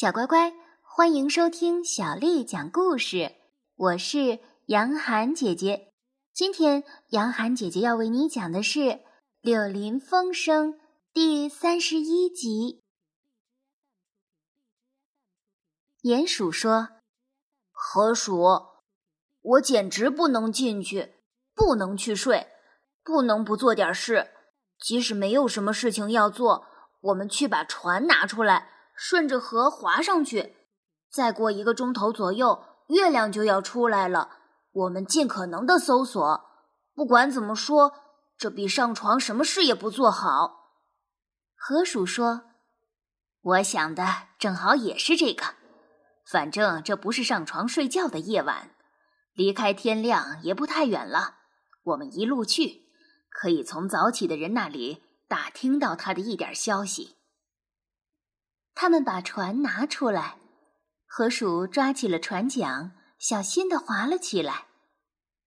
小乖乖，欢迎收听小丽讲故事。我是杨涵姐姐。今天杨涵姐姐要为你讲的是《柳林风声》第三十一集。鼹鼠说：“河鼠，我简直不能进去，不能去睡，不能不做点事。即使没有什么事情要做，我们去把船拿出来。”顺着河划上去，再过一个钟头左右，月亮就要出来了。我们尽可能的搜索。不管怎么说，这比上床什么事也不做好。河鼠说：“我想的正好也是这个。反正这不是上床睡觉的夜晚，离开天亮也不太远了。我们一路去，可以从早起的人那里打听到他的一点消息。”他们把船拿出来，河鼠抓起了船桨，小心地划了起来。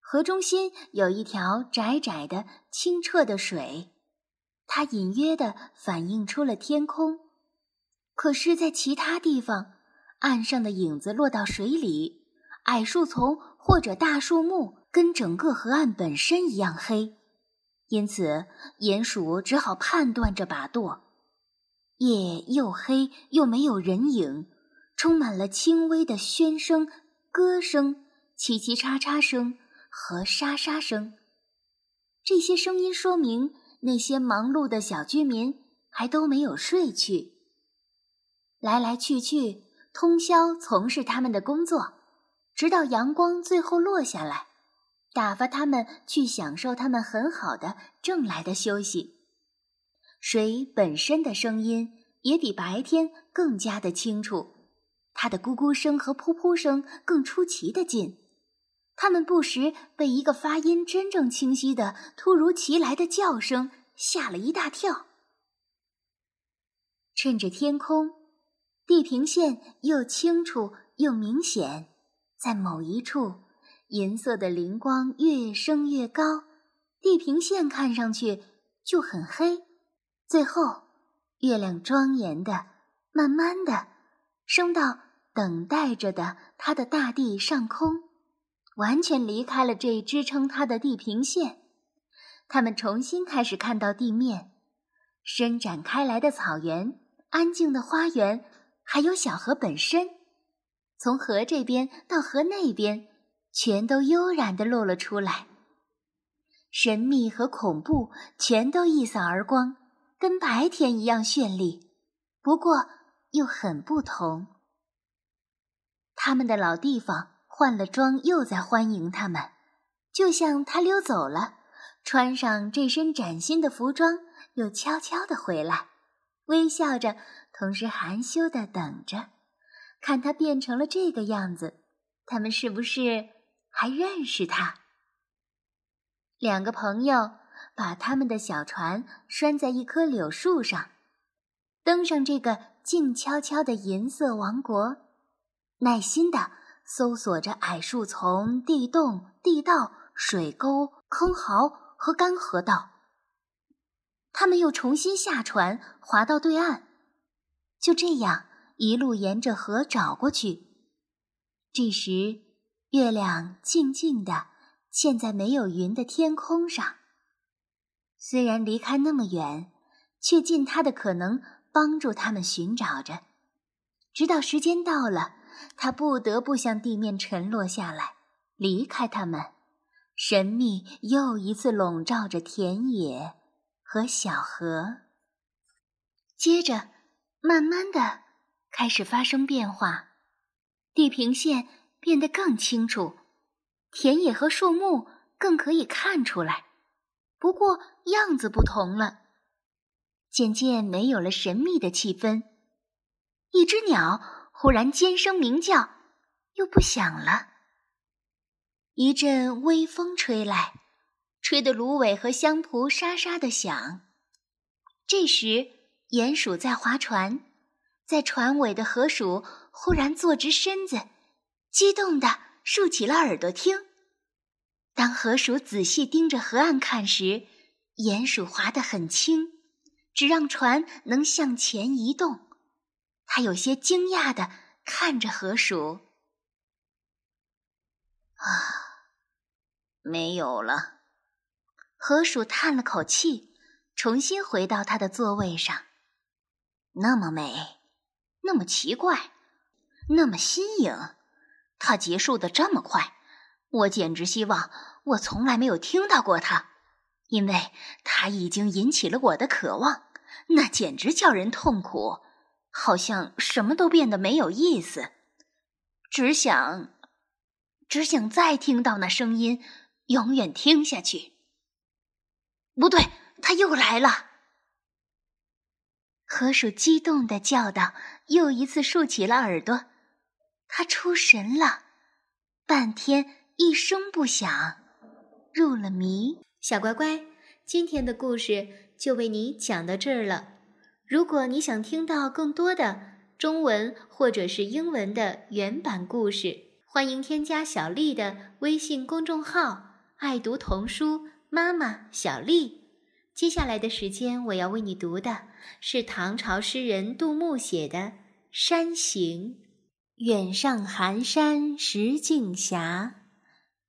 河中心有一条窄窄的、清澈的水，它隐约地反映出了天空。可是，在其他地方，岸上的影子落到水里，矮树丛或者大树木跟整个河岸本身一样黑，因此鼹鼠只好判断着把舵。夜又黑又没有人影，充满了轻微的喧声、歌声、嘁嘁喳喳声和沙沙声。这些声音说明那些忙碌的小居民还都没有睡去。来来去去，通宵从事他们的工作，直到阳光最后落下来，打发他们去享受他们很好的挣来的休息。水本身的声音也比白天更加的清楚，它的咕咕声和噗噗声更出奇的近，它们不时被一个发音真正清晰的突如其来的叫声吓了一大跳。趁着天空地平线又清楚又明显，在某一处，银色的灵光越升越高，地平线看上去就很黑。最后，月亮庄严的、慢慢的升到等待着的它的大地上空，完全离开了这支撑它的地平线。他们重新开始看到地面，伸展开来的草原、安静的花园，还有小河本身。从河这边到河那边，全都悠然地露了出来，神秘和恐怖全都一扫而光。跟白天一样绚丽，不过又很不同。他们的老地方换了装，又在欢迎他们，就像他溜走了，穿上这身崭新的服装，又悄悄地回来，微笑着，同时含羞地等着，看他变成了这个样子，他们是不是还认识他？两个朋友。把他们的小船拴在一棵柳树上，登上这个静悄悄的银色王国，耐心地搜索着矮树丛、地洞、地道、水沟、坑壕和干河道。他们又重新下船，划到对岸，就这样一路沿着河找过去。这时，月亮静静地嵌在没有云的天空上。虽然离开那么远，却尽他的可能帮助他们寻找着，直到时间到了，他不得不向地面沉落下来，离开他们。神秘又一次笼罩着田野和小河。接着，慢慢的开始发生变化，地平线变得更清楚，田野和树木更可以看出来。不过样子不同了，渐渐没有了神秘的气氛。一只鸟忽然尖声鸣叫，又不响了。一阵微风吹来，吹得芦苇和香蒲沙沙的响。这时，鼹鼠在划船，在船尾的河鼠忽然坐直身子，激动地竖起了耳朵听。当河鼠仔细盯着河岸看时，鼹鼠划得很轻，只让船能向前移动。他有些惊讶的看着河鼠。啊，没有了。河鼠叹了口气，重新回到他的座位上。那么美，那么奇怪，那么新颖，它结束的这么快，我简直希望我从来没有听到过它，因为它已经引起了我的渴望，那简直叫人痛苦，好像什么都变得没有意思，只想，只想再听到那声音，永远听下去。不对，它又来了。河鼠激动的叫道，又一次竖起了耳朵。他出神了，半天一声不响，入了迷。小乖乖，今天的故事就为你讲到这儿了。如果你想听到更多的中文或者是英文的原版故事，欢迎添加小丽的微信公众号“爱读童书妈妈小丽”。接下来的时间，我要为你读的是唐朝诗人杜牧写的《山行》：远上寒山石径斜，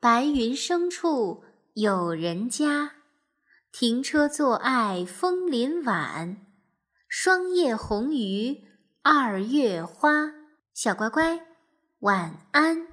白云生处有人家。停车坐爱枫林晚，霜叶红于二月花。小乖乖，晚安。